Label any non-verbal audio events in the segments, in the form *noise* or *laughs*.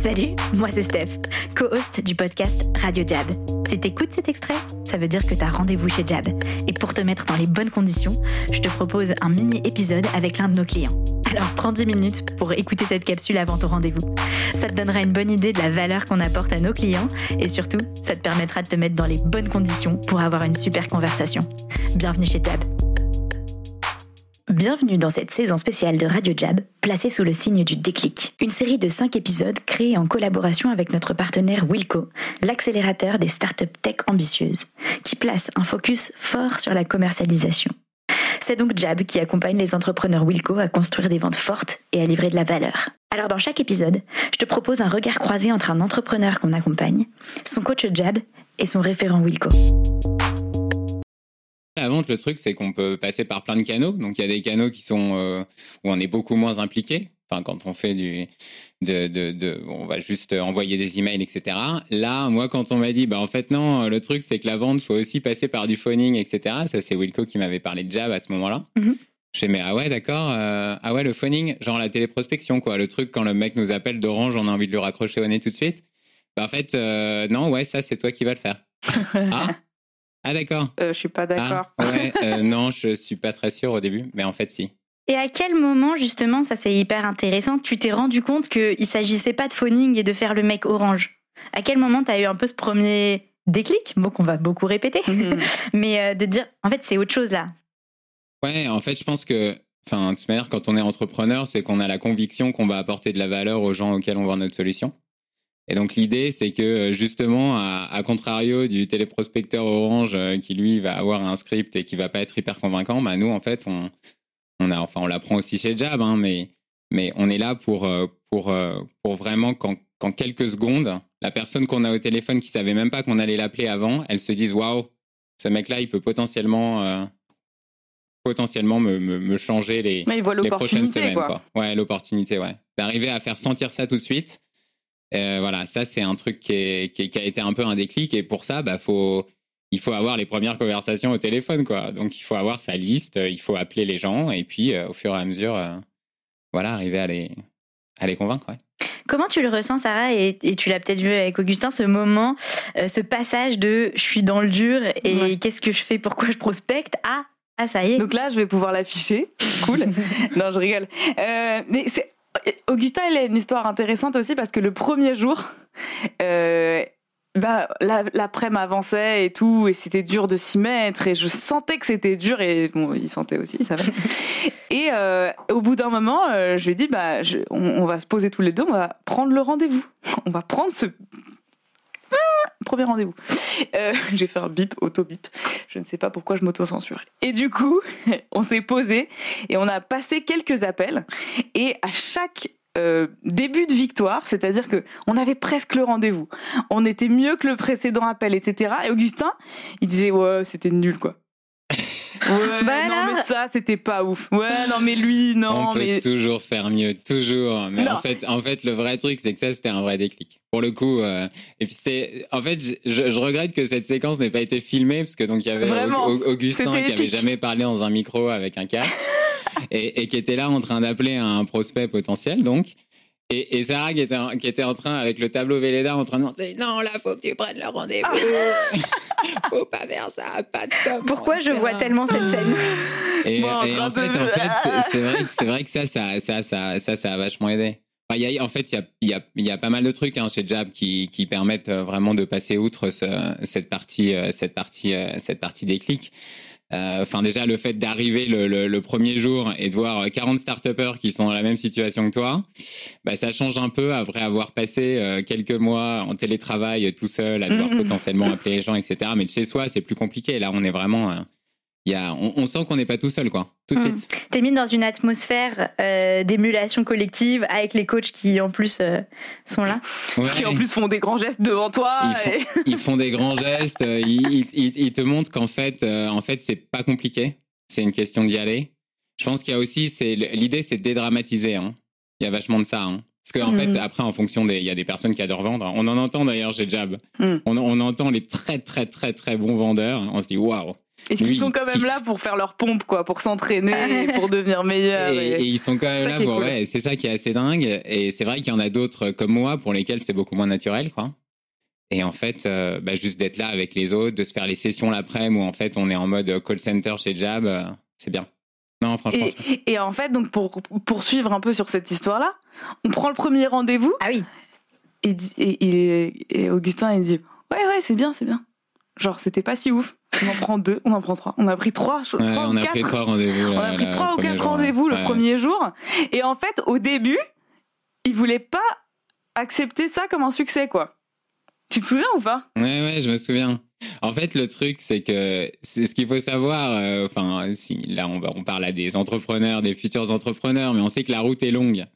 Salut, moi c'est Steph, co-host du podcast Radio Jab. Si t'écoutes cet extrait, ça veut dire que t'as rendez-vous chez Jab. Et pour te mettre dans les bonnes conditions, je te propose un mini-épisode avec l'un de nos clients. Alors prends 10 minutes pour écouter cette capsule avant ton rendez-vous. Ça te donnera une bonne idée de la valeur qu'on apporte à nos clients et surtout, ça te permettra de te mettre dans les bonnes conditions pour avoir une super conversation. Bienvenue chez Jab. Bienvenue dans cette saison spéciale de Radio Jab, placée sous le signe du déclic. Une série de 5 épisodes créés en collaboration avec notre partenaire Wilco, l'accélérateur des startups tech ambitieuses, qui place un focus fort sur la commercialisation. C'est donc Jab qui accompagne les entrepreneurs Wilco à construire des ventes fortes et à livrer de la valeur. Alors dans chaque épisode, je te propose un regard croisé entre un entrepreneur qu'on accompagne, son coach Jab et son référent Wilco. La vente, le truc, c'est qu'on peut passer par plein de canaux. Donc, il y a des canaux qui sont euh, où on est beaucoup moins impliqué. Enfin, quand on fait du, de, de, de, on va juste envoyer des emails, etc. Là, moi, quand on m'a dit, bah en fait non, le truc, c'est que la vente, faut aussi passer par du phoning, etc. Ça, c'est Wilco qui m'avait parlé de Jab à ce moment-là. Mhm. Je mais ah ouais, d'accord. euh, ah ouais, le phoning, genre la téléprospection, quoi. Le truc quand le mec nous appelle d'Orange, on a envie de le raccrocher au nez tout de suite. Bah en fait, euh, non, ouais, ça, c'est toi qui vas le faire. *laughs* ah, ah d'accord. Euh, je suis pas d'accord. Ah, ouais, euh, non, je suis pas très sûr au début, mais en fait, si. Et à quel moment, justement, ça c'est hyper intéressant, tu t'es rendu compte qu'il s'agissait pas de phoning et de faire le mec orange? À quel moment tu as eu un peu ce premier déclic, mot qu'on va beaucoup répéter, Mhm. *laughs* mais euh, de dire, en fait, c'est autre chose là. Ouais, en fait, je pense que, enfin, de toute manière, quand on est entrepreneur, c'est qu'on a la conviction qu'on va apporter de la valeur aux gens auxquels on vend notre solution. Et donc l'idée, c'est que euh, justement, à, à contrario du téléprospecteur Orange euh, qui lui va avoir un script et qui va pas être hyper convaincant, bah nous en fait, on, on a, enfin, on l'apprend aussi chez Jab, hein, mais mais on est là pour euh, pour pour vraiment qu'en qu'en quelques secondes, la personne qu'on a au téléphone qui savait même pas qu'on allait l'appeler avant, elle se dise waouh, ce mec-là, il peut potentiellement euh, potentiellement me, me, me changer les Mais il voit les prochaines l'opportunité, semaines. quoi. Quoi. Ouais, l'opportunité, ouais. D'arriver à faire sentir ça tout de suite. Euh, voilà, ça c'est un truc qui, est- qui, est- qui a été un peu un déclic et pour ça, bah faut, il faut avoir les premières conversations au téléphone, quoi. Donc il faut avoir sa liste, euh, il faut appeler les gens et puis euh, au fur et à mesure, euh, voilà, arriver à les, à les convaincre. Ouais. Comment tu le ressens, Sarah? Et, et tu l'as peut-être vu avec Augustin, ce moment, euh, ce passage de je suis dans le dur et Ouais. qu'est-ce que je fais? Pourquoi je prospecte Ah, ah ça y est. Donc là, je vais pouvoir l'afficher. Cool. *laughs* non, je rigole. Euh, mais c'est Augustin, il a une histoire intéressante aussi parce que le premier jour, euh, bah, la- l'après m'avançait et tout, et c'était dur de s'y mettre, et je sentais que c'était dur, et bon, il sentait aussi, il savait. *laughs* et euh, au bout d'un moment, euh, je lui ai dit, bah, je- on, on va se poser tous les deux, on va prendre le rendez-vous. On va prendre ce premier rendez-vous. Euh, *laughs* J'ai fait un bip, auto-bip. Je ne sais pas pourquoi je m'auto-censure. Et du coup, *laughs* on s'est posé et on a passé quelques appels. Et à chaque euh, début de victoire, c'est-à-dire que on avait presque le rendez-vous, on était mieux que le précédent appel, etc. Et Augustin, il disait ouais, c'était nul quoi. Ouais, Bah non mais ça c'était pas ouf. Ouais, non mais lui, non On peut mais toujours faire mieux, toujours. Mais Non. en fait, en fait, le vrai truc, c'est que ça, c'était un vrai déclic. Pour le coup, euh, et puis c'est, en fait, je, regrette que cette séquence n'ait pas été filmée parce que donc il y avait Vraiment, Au- Augustin qui avait jamais parlé dans un micro avec un casque *laughs* et, et qui était là en train d'appeler un prospect potentiel, donc. Et, et Sarah qui était, en, qui était en train avec le tableau Véleda en train de demander non là faut que tu prennes le rendez-vous *laughs* *laughs* *laughs* faut pas faire ça pas de com, Pourquoi je vois tellement cette scène Et, Bon, en et train en fait, de- en fait, c'est- vrai que c'est vrai que ça, ça, ça, ça, ça, ça a vachement aidé. Enfin, il y a- en fait, il y a, il y, a, il y a pas mal de trucs hein, chez Jab qui, qui permettent euh, vraiment de passer outre ce- cette partie, euh, cette partie, euh, cette partie déclic. Euh, Enfin, déjà, le fait d'arriver le, le, le premier jour et de voir 40 start qui sont dans la même situation que toi, bah, ça change un peu après avoir passé euh, quelques mois en télétravail euh, tout seul à devoir Mhm. potentiellement appeler les gens, etc. Mais de chez soi, c'est plus compliqué. Là, on est vraiment. Il y a, on, on sent qu'on n'est pas tout seul, quoi, tout de Mhm. suite. T'es mis dans une atmosphère euh, d'émulation collective avec les coachs qui en plus euh, sont là. Ouais. qui en plus font des grands gestes devant toi. Ils font- et- *laughs* ils font des grands gestes, euh, ils, ils- ils- ils te montrent qu'en fait, euh, en fait, c'est pas compliqué. C'est une question d'y aller. Je pense qu'il y a aussi, c'est l'idée, c'est de dédramatiser. hein. Il y a vachement de ça. hein. Parce qu'en fait, après, en fonction des, il y a des personnes qui adorent vendre. On en entend d'ailleurs chez Jab. Mhm. On, on entend les très très très très bons vendeurs. On se dit waouh. Est-ce qu'ils sont quand même là pour faire leur pompe, quoi, pour s'entraîner, *laughs* pour devenir meilleurs et, ils sont quand même là pour. Ouais, c'est ça qui est assez dingue. Et c'est vrai qu'il y en a d'autres comme moi pour lesquels c'est beaucoup moins naturel, quoi. Et en fait, euh, bah, juste d'être là avec les autres, de se faire les sessions l'après-midi où en fait on est en mode call center chez Jab, euh, c'est bien. Non, franchement. Et, en fait, donc pour poursuivre un peu sur cette histoire-là, on prend le premier rendez-vous. Ah oui. Et, et, et Augustin il dit ouais ouais c'est bien c'est bien. Genre c'était pas si ouf. On en prend deux, on en prend trois. On a pris trois, trois on a pris trois rendez-vous. On a pris trois ou quatre rendez-vous le premier jour. Et en fait, au début, il voulait pas accepter ça comme un succès, quoi. Tu te souviens ou pas? Ouais, ouais, je me souviens. En fait, le truc, c'est que c'est ce qu'il faut savoir. Euh, enfin, si là, on, on parle à des entrepreneurs, des futurs entrepreneurs, mais on sait que la route est longue.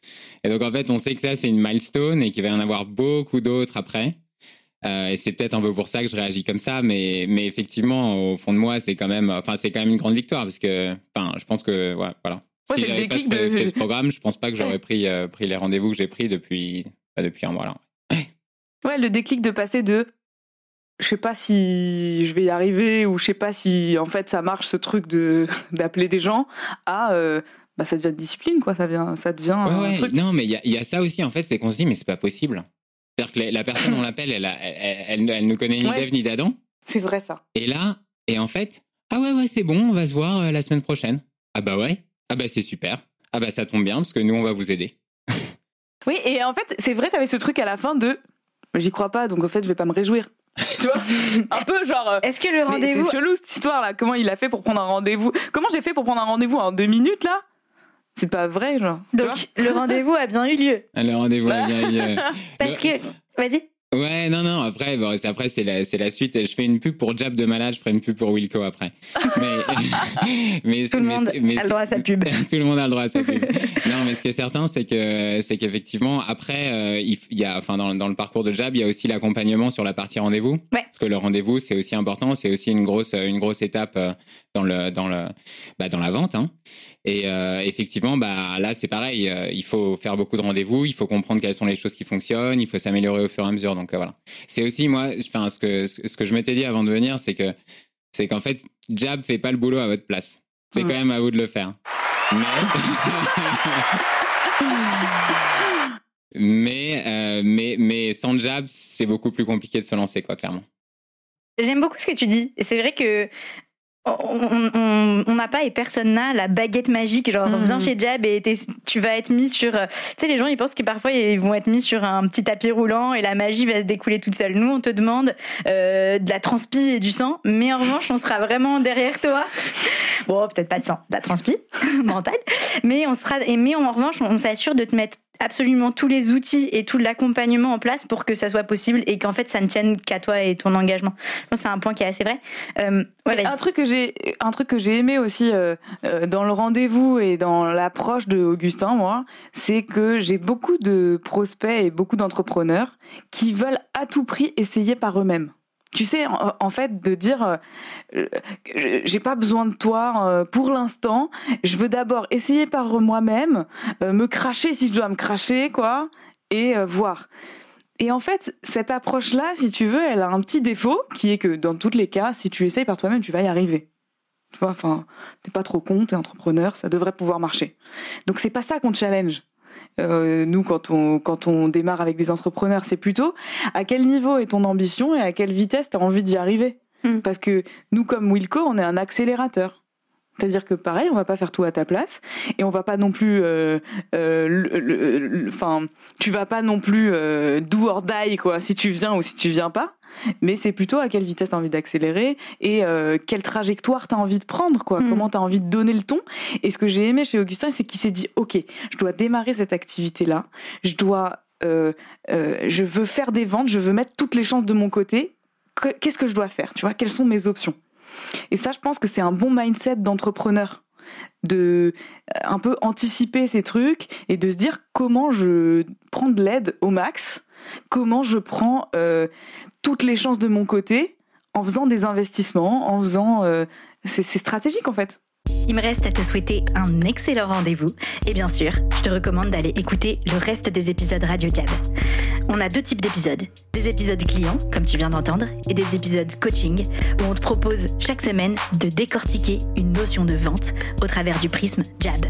Et donc, en fait, on sait que ça, c'est une milestone et qu'il va y en avoir beaucoup d'autres après. Euh, et c'est peut-être un peu pour ça que je réagis comme ça, mais, mais effectivement, au fond de moi, c'est quand même, enfin, c'est quand même une grande victoire parce que, enfin, je pense que, ouais, voilà. si j'avais pas fait, ce programme, je pense pas que j'aurais pris, euh, pris les rendez-vous que j'ai pris depuis, bah, depuis un mois là. *laughs* Ouais, le déclic de passer de je sais pas si je vais y arriver ou je sais pas si en fait ça marche ce truc de *laughs* d'appeler des gens à euh, bah ça devient discipline quoi ça devient ça devient un truc. non mais il y a, y a, ça aussi en fait c'est qu'on se dit mais c'est pas possible c'est-à-dire que la, personne on l'appelle elle, elle, elle, ne connaît ni d'Ève ni d'Adam c'est vrai ça et là et en fait ah ouais ouais c'est bon on va se voir euh, la semaine prochaine ah bah ouais ah bah c'est super ah bah ça tombe bien parce que nous on va vous aider *laughs* oui et en fait c'est vrai t'avais ce truc à la fin de j'y crois pas, donc en fait, je vais pas me réjouir. *laughs* tu vois? Un peu genre. Euh, Est-ce que le rendez-vous. C'est chelou cette histoire là. Comment il a fait pour prendre un rendez-vous? Comment j'ai fait pour prendre un rendez-vous en deux minutes là? C'est pas vrai, genre. Donc, le rendez-vous a bien eu lieu. Le rendez-vous a bien eu lieu. *laughs* Parce que. Vas-y. Ouais, non, non, après, bon, après c'est la, la suite. Je fais une pub pour Jab de Malade, je ferai une pub pour Wilco après. *laughs* Mais, *laughs* mais *laughs* tout le monde a le droit à sa pub. tout le monde a le droit à sa pub. non, mais ce qui est certain, c'est que c'est qu'effectivement, après, euh, il y a, enfin, dans, dans, le parcours de Jab, il y a aussi l'accompagnement sur la partie rendez-vous. Ouais. Parce que le rendez-vous, c'est aussi important, c'est aussi une grosse, une grosse étape euh, dans le, dans le, bah, dans la vente. Hein. Et euh, effectivement, bah là, c'est pareil. Il faut faire beaucoup de rendez-vous. Il faut comprendre quelles sont les choses qui fonctionnent. Il faut s'améliorer au fur et à mesure. Donc euh, voilà. C'est aussi moi, enfin ce que ce que je m'étais dit avant de venir, c'est que c'est qu'en fait, Jab fait pas le boulot à votre place. C'est quand même à vous de le faire. Mais *laughs* mais, mais mais sans Jab, c'est beaucoup plus compliqué de se lancer, quoi, clairement. J'aime beaucoup ce que tu dis. C'est vrai que on n'a pas et personne n'a la baguette magique genre mm. viens chez Jab et tu vas être mis sur euh, tu sais les gens ils pensent que parfois ils vont être mis sur un petit tapis roulant et la magie va se découler toute seule nous on te demande euh, de la transpi et du sang mais en revanche on sera vraiment derrière toi bon peut-être pas de sang de la transpi *laughs* mentale mais on sera mais en revanche on s'assure de te mettre absolument tous les outils et tout l'accompagnement en place pour que ça soit possible et qu'en fait ça ne tienne qu'à toi et ton engagement. C'est un point qui est assez vrai. Euh, un truc que j'ai, un truc que j'ai aimé aussi euh, euh, dans le rendez-vous et dans l'approche de Augustin, moi, c'est que j'ai beaucoup de prospects et beaucoup d'entrepreneurs qui veulent à tout prix essayer par eux-mêmes tu sais, en, fait, de dire, euh, j'ai pas besoin de toi euh, pour l'instant. Je veux d'abord essayer par moi-même, euh, me cracher si je dois me cracher, quoi, et voir. Et en fait, cette approche-là, si tu veux, elle a un petit défaut, qui est que dans tous les cas, si tu essayes par toi-même, tu vas y arriver. Tu vois, enfin, t'es pas trop con, t'es entrepreneur, ça devrait pouvoir marcher. Donc c'est pas ça qu'on challenge. Euh, nous, quand on, quand on démarre avec des entrepreneurs, c'est plutôt à quel niveau est ton ambition et à quelle vitesse tu as envie d'y arriver. Hmm. Parce que nous, comme Wilco, on est un accélérateur. C'est-à-dire que pareil, on va pas faire tout à ta place et on va pas non plus, euh, euh, enfin, tu vas pas non plus euh, do or die quoi, si tu viens ou si tu viens pas. Mais c'est plutôt à quelle vitesse tu as envie d'accélérer et euh, quelle trajectoire tu as envie de prendre, quoi. Mm. Comment tu as envie de donner le ton. Et ce que j'ai aimé chez Augustin, c'est qu'il s'est dit, ok, je dois démarrer cette activité-là, je dois, euh, je veux faire des ventes, je veux mettre toutes les chances de mon côté. Qu'est-ce que je dois faire? Tu vois, quelles sont mes options? Et ça, je pense que c'est un bon mindset d'entrepreneur de euh, un peu anticiper ces trucs et de se dire comment je prends de l'aide au max, comment je prends euh, toutes les chances de mon côté en faisant des investissements, en faisant euh, c'est stratégique en fait. Il me reste à te souhaiter un excellent rendez-vous et bien sûr, je te recommande d'aller écouter le reste des épisodes Radio Jab. On a deux types d'épisodes. Des épisodes clients, comme tu viens d'entendre, et des épisodes coaching, où on te propose chaque semaine de décortiquer une notion de vente au travers du prisme Jab.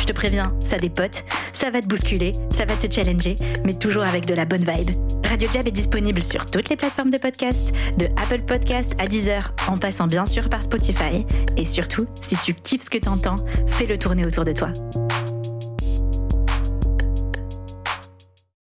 Je te préviens, ça dépote, ça va te bousculer, ça va te challenger, mais toujours avec de la bonne vibe. Radio Jab est disponible sur toutes les plateformes de podcast, de Apple Podcast à Deezer, en passant bien sûr par Spotify. Et surtout, si tu kiffes ce que t'entends, fais-le tourner autour de toi.